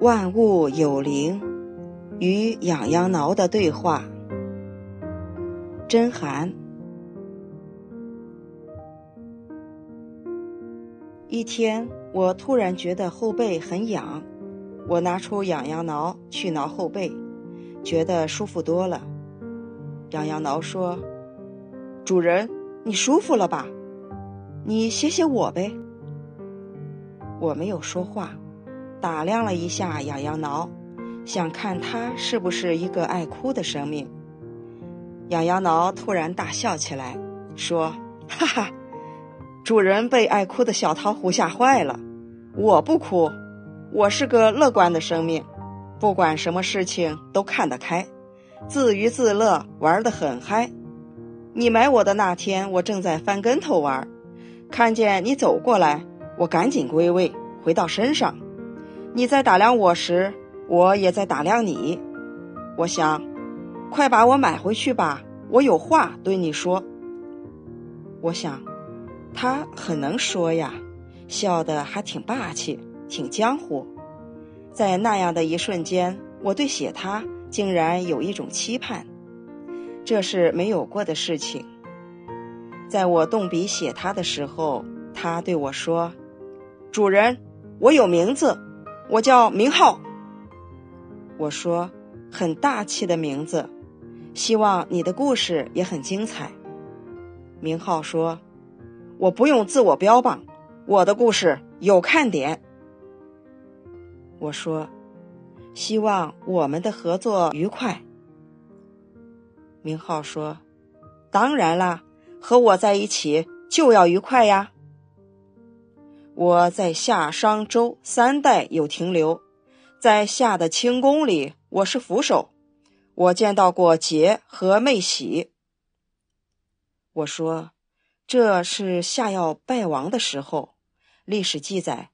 万物有灵与痒痒挠的对话。真寒。一天，我突然觉得后背很痒，我拿出痒痒挠去挠后背，觉得舒服多了。痒痒挠说：“主人，你舒服了吧？你写写我呗。”我没有说话，打量了一下痒痒挠，想看它是不是一个爱哭的生命。痒痒挠突然大笑起来，说：“哈哈。”主人被爱哭的小桃胡吓坏了，我不哭，我是个乐观的生命，不管什么事情都看得开，自娱自乐，玩得很嗨。你买我的那天，我正在翻跟头玩，看见你走过来，我赶紧归位，回到身上。你在打量我时，我也在打量你。我想，快把我买回去吧，我有话对你说。我想。他很能说呀，笑得还挺霸气，挺江湖。在那样的一瞬间，我对写他竟然有一种期盼，这是没有过的事情。在我动笔写他的时候，他对我说：“主人，我有名字，我叫明浩。”我说：“很大气的名字，希望你的故事也很精彩。”明浩说。我不用自我标榜，我的故事有看点。我说，希望我们的合作愉快。明浩说：“当然啦，和我在一起就要愉快呀。”我在夏商周三代有停留，在夏的清宫里，我是扶手。我见到过桀和妹喜。我说。这是夏要败亡的时候。历史记载，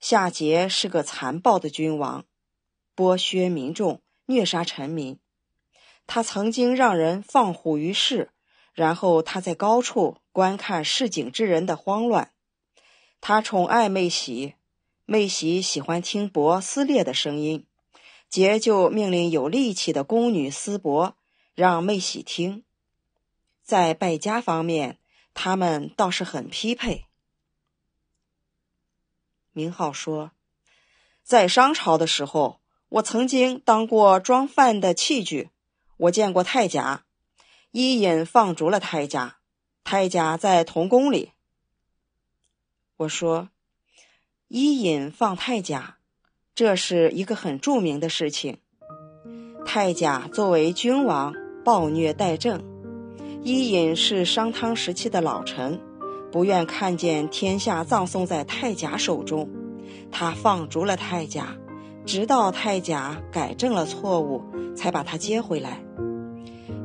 夏桀是个残暴的君王，剥削民众，虐杀臣民。他曾经让人放虎于市，然后他在高处观看市井之人的慌乱。他宠爱妹喜，妹喜喜欢听帛撕裂的声音，桀就命令有力气的宫女撕帛，让妹喜听。在败家方面。他们倒是很匹配。明浩说，在商朝的时候，我曾经当过装饭的器具，我见过太甲，伊尹放逐了太甲，太甲在童宫里。我说，伊尹放太甲，这是一个很著名的事情。太甲作为君王，暴虐怠政。伊尹是商汤时期的老臣，不愿看见天下葬送在太甲手中，他放逐了太甲，直到太甲改正了错误，才把他接回来。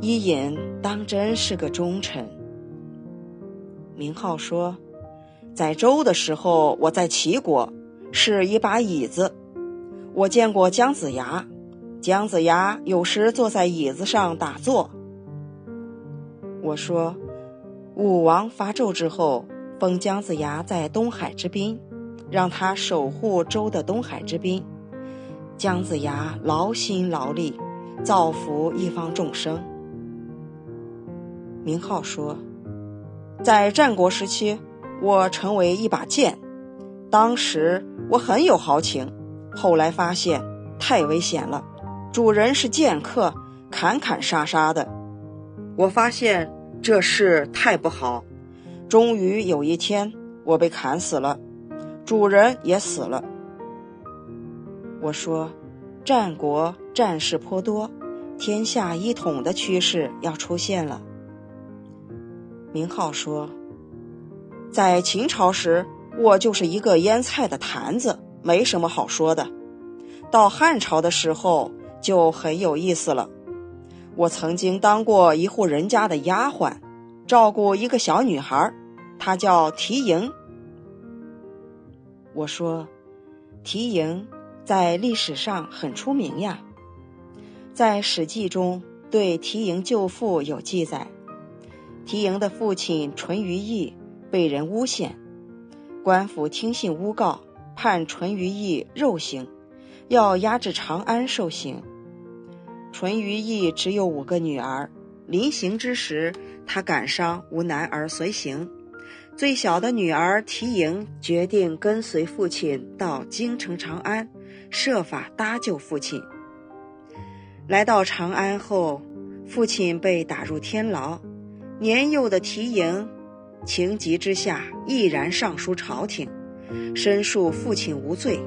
伊尹当真是个忠臣。明浩说，在周的时候，我在齐国，是一把椅子，我见过姜子牙，姜子牙有时坐在椅子上打坐。我说，武王伐纣之后，封姜子牙在东海之滨，让他守护周的东海之滨。姜子牙劳心劳力，造福一方众生。明浩说，在战国时期，我成为一把剑，当时我很有豪情，后来发现太危险了，主人是剑客，砍砍杀杀的，我发现。这事太不好，终于有一天我被砍死了，主人也死了。我说，战国战事颇多，天下一统的趋势要出现了。明浩说，在秦朝时，我就是一个腌菜的坛子，没什么好说的。到汉朝的时候就很有意思了。我曾经当过一户人家的丫鬟，照顾一个小女孩，她叫缇萦。我说，缇萦在历史上很出名呀，在《史记》中对缇萦舅父有记载。缇萦的父亲淳于意被人诬陷，官府听信诬告，判淳于意肉刑，要押至长安受刑。淳于意只有五个女儿，临行之时，他感伤无男儿随行，最小的女儿缇萦决定跟随父亲到京城长安，设法搭救父亲。来到长安后，父亲被打入天牢，年幼的缇萦情急之下毅然上书朝廷，申诉父亲无罪。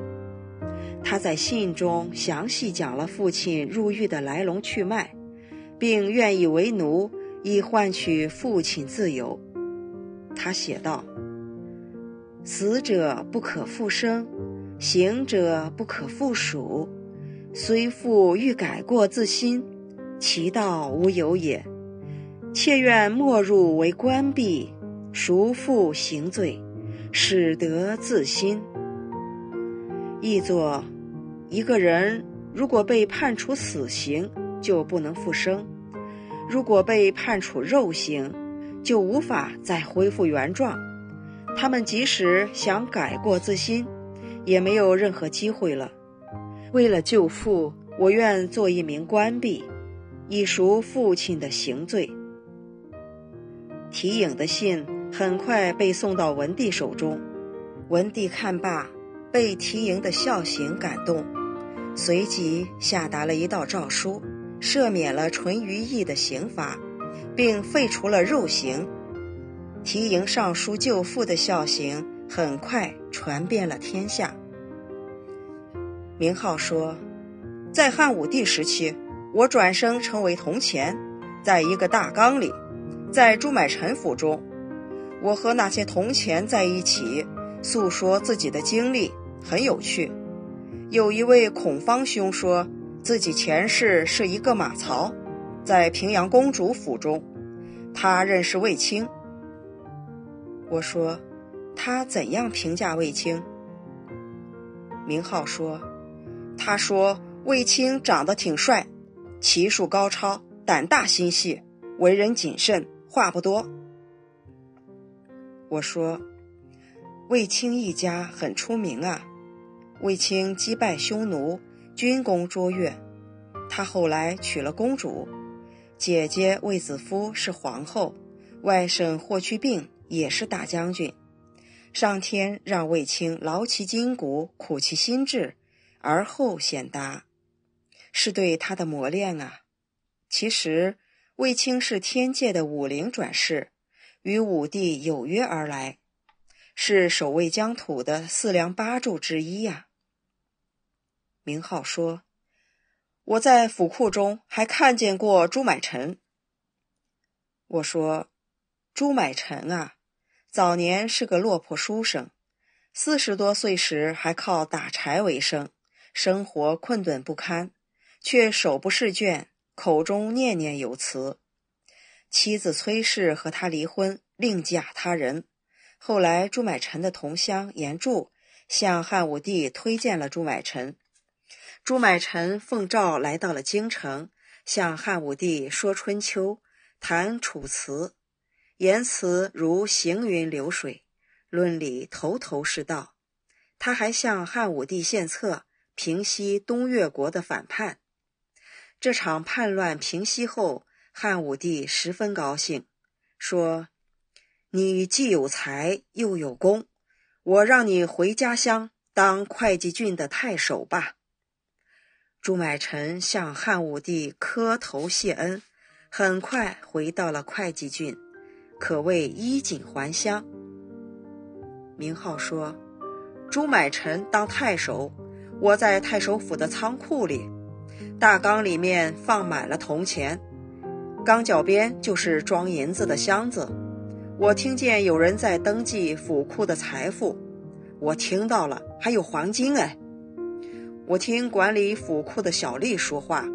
他在信中详细讲了父亲入狱的来龙去脉，并愿意为奴以换取父亲自由。他写道：“死者不可复生，行者不可复属。虽父欲改过自新，其道无有也。切愿莫入为官闭，赎父行罪，使得自新。”译作：一个人如果被判处死刑，就不能复生；如果被判处肉刑，就无法再恢复原状。他们即使想改过自新，也没有任何机会了。为了救父，我愿做一名官吏，以赎父亲的刑罪。提影的信很快被送到文帝手中，文帝看罢。被提营的孝行感动，随即下达了一道诏书，赦免了淳于意的刑罚，并废除了肉刑。提营上书救父的孝行很快传遍了天下。明浩说，在汉武帝时期，我转生成为铜钱，在一个大缸里，在朱买臣府中，我和那些铜钱在一起，诉说自己的经历。很有趣，有一位孔方兄说自己前世是一个马曹，在平阳公主府中，他认识卫青。我说，他怎样评价卫青？明浩说，他说卫青长得挺帅，骑术高超，胆大心细，为人谨慎，话不多。我说，卫青一家很出名啊。卫青击败匈奴，军功卓越。他后来娶了公主，姐姐卫子夫是皇后，外甥霍去病也是大将军。上天让卫青劳其筋骨，苦其心志，而后显达，是对他的磨练啊。其实卫青是天界的武灵转世，与武帝有约而来，是守卫疆土的四梁八柱之一呀。明浩说：“我在府库中还看见过朱买臣。”我说：“朱买臣啊，早年是个落魄书生，四十多岁时还靠打柴为生，生活困顿不堪，却手不释卷，口中念念有词。妻子崔氏和他离婚，另嫁他人。后来朱买臣的同乡严柱向汉武帝推荐了朱买臣。”朱买臣奉诏来到了京城，向汉武帝说春秋，谈楚辞，言辞如行云流水，论理头头是道。他还向汉武帝献策，平息东越国的反叛。这场叛乱平息后，汉武帝十分高兴，说：“你既有才又有功，我让你回家乡当会稽郡的太守吧。”朱买臣向汉武帝磕头谢恩，很快回到了会稽郡，可谓衣锦还乡。明浩说：“朱买臣当太守，我在太守府的仓库里，大缸里面放满了铜钱，缸脚边就是装银子的箱子。我听见有人在登记府库的财富，我听到了，还有黄金哎。”我听管理府库的小吏说话，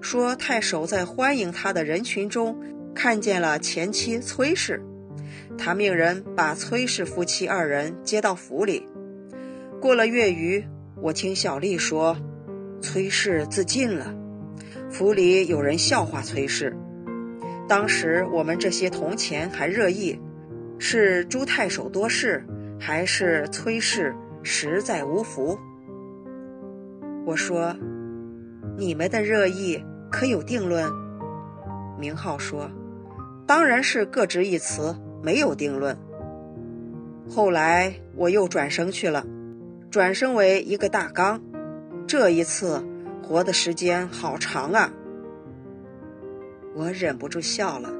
说太守在欢迎他的人群中看见了前妻崔氏，他命人把崔氏夫妻二人接到府里。过了月余，我听小吏说，崔氏自尽了。府里有人笑话崔氏。当时我们这些铜钱还热议，是朱太守多事，还是崔氏实在无福？我说：“你们的热议可有定论？”明浩说：“当然是各执一词，没有定论。”后来我又转生去了，转生为一个大缸，这一次活的时间好长啊！我忍不住笑了。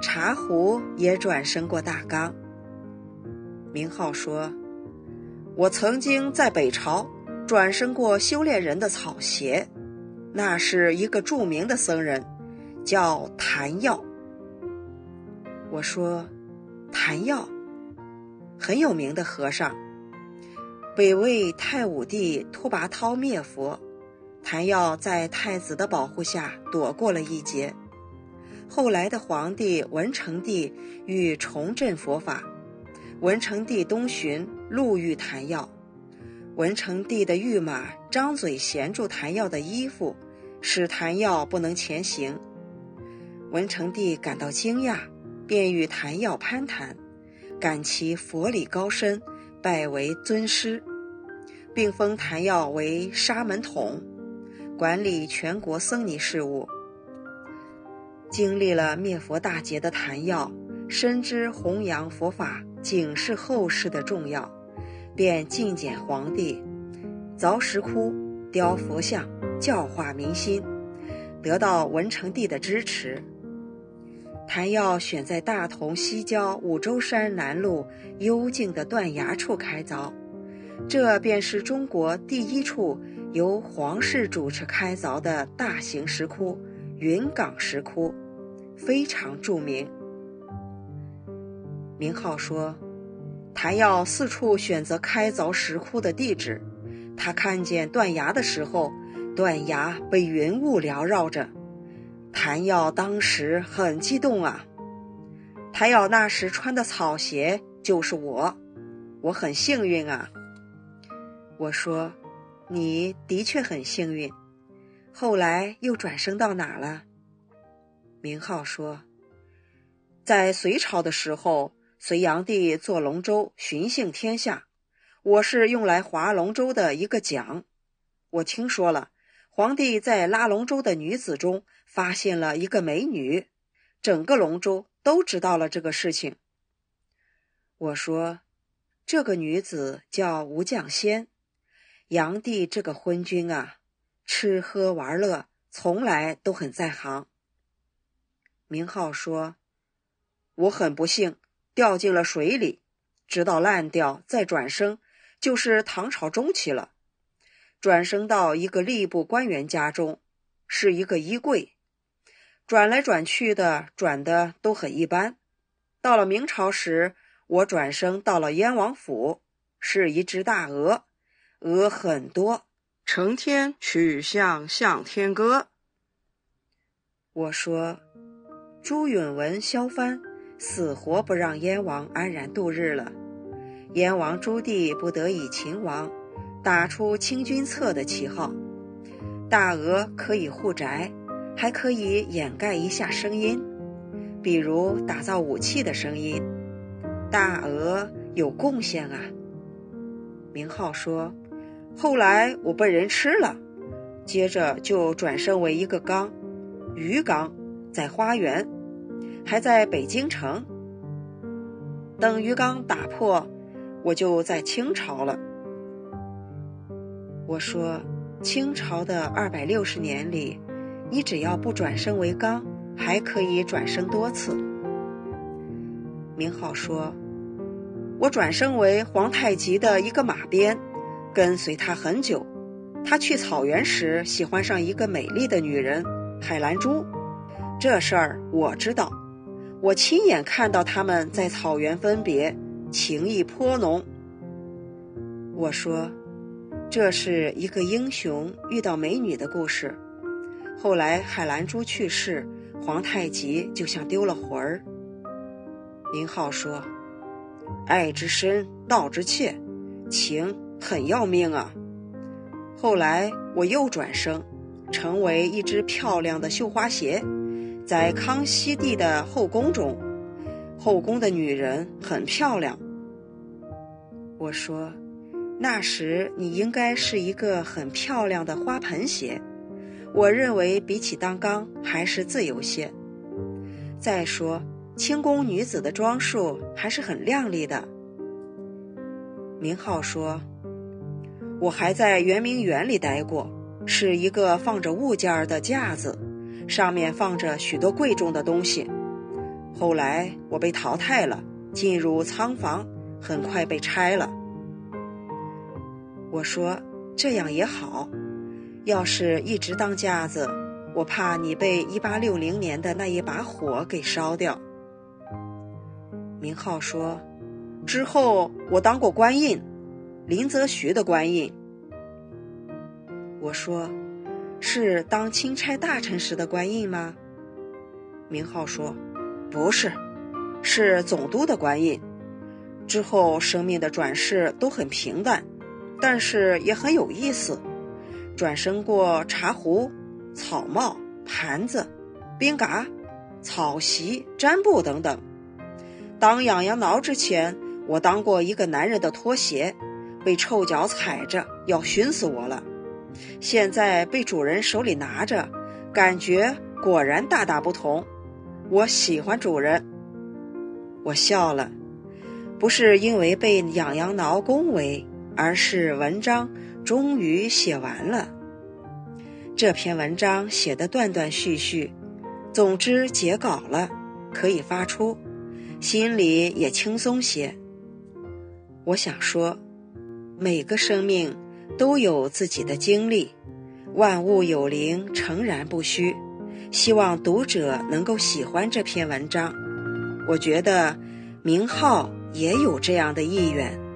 茶壶也转身过大缸。明浩说：“我曾经在北朝转生过修炼人的草鞋，那是一个著名的僧人，叫谭耀。”我说：“谭耀，很有名的和尚。北魏太武帝拓跋焘灭佛，谭耀在太子的保护下躲过了一劫。”后来的皇帝文成帝欲重振佛法，文成帝东巡，路遇昙耀，文成帝的御马张嘴衔住昙耀的衣服，使昙耀不能前行。文成帝感到惊讶，便与昙耀攀谈，感其佛理高深，拜为尊师，并封昙耀为沙门统，管理全国僧尼事务。经历了灭佛大劫的谭耀，深知弘扬佛法、警示后世的重要，便进谏皇帝，凿石窟、雕佛像，教化民心，得到文成帝的支持。谭耀选在大同西郊五洲山南麓幽静的断崖处开凿，这便是中国第一处由皇室主持开凿的大型石窟。云冈石窟非常著名。明浩说，谭耀四处选择开凿石窟的地址。他看见断崖的时候，断崖被云雾缭绕着。谭耀当时很激动啊。谭耀那时穿的草鞋就是我，我很幸运啊。我说，你的确很幸运。后来又转生到哪了？明浩说：“在隋朝的时候，隋炀帝坐龙舟巡幸天下，我是用来划龙舟的一个桨。我听说了，皇帝在拉龙舟的女子中发现了一个美女，整个龙舟都知道了这个事情。我说，这个女子叫吴绛仙，炀帝这个昏君啊。”吃喝玩乐从来都很在行。明浩说：“我很不幸掉进了水里，直到烂掉再转生，就是唐朝中期了。转生到一个吏部官员家中，是一个衣柜。转来转去的，转的都很一般。到了明朝时，我转生到了燕王府，是一只大鹅，鹅很多。”成天曲项向天歌。我说，朱允文、萧帆死活不让燕王安然度日了。燕王朱棣不得已，秦王打出清君侧的旗号。大鹅可以护宅，还可以掩盖一下声音，比如打造武器的声音。大鹅有贡献啊。明浩说。后来我被人吃了，接着就转生为一个缸，鱼缸，在花园，还在北京城。等鱼缸打破，我就在清朝了。我说，清朝的二百六十年里，你只要不转生为缸，还可以转生多次。明浩说，我转生为皇太极的一个马鞭。跟随他很久，他去草原时喜欢上一个美丽的女人海兰珠，这事儿我知道，我亲眼看到他们在草原分别，情意颇浓。我说，这是一个英雄遇到美女的故事。后来海兰珠去世，皇太极就像丢了魂儿。明浩说，爱之深，道之切，情。很要命啊！后来我又转生，成为一只漂亮的绣花鞋，在康熙帝的后宫中，后宫的女人很漂亮。我说，那时你应该是一个很漂亮的花盆鞋，我认为比起当刚还是自由些。再说，清宫女子的装束还是很靓丽的。明浩说：“我还在圆明园里待过，是一个放着物件的架子，上面放着许多贵重的东西。后来我被淘汰了，进入仓房，很快被拆了。”我说：“这样也好，要是一直当架子，我怕你被一八六零年的那一把火给烧掉。”明浩说。之后，我当过官印，林则徐的官印。我说，是当钦差大臣时的官印吗？明浩说，不是，是总督的官印。之后生命的转世都很平淡，但是也很有意思。转生过茶壶、草帽、盘子、冰嘎、草席、毡布等等。当痒痒挠之前。我当过一个男人的拖鞋，被臭脚踩着要熏死我了。现在被主人手里拿着，感觉果然大大不同。我喜欢主人。我笑了，不是因为被痒痒挠恭维，而是文章终于写完了。这篇文章写的断断续续，总之结稿了，可以发出，心里也轻松些。我想说，每个生命都有自己的经历，万物有灵，诚然不虚。希望读者能够喜欢这篇文章。我觉得明浩也有这样的意愿。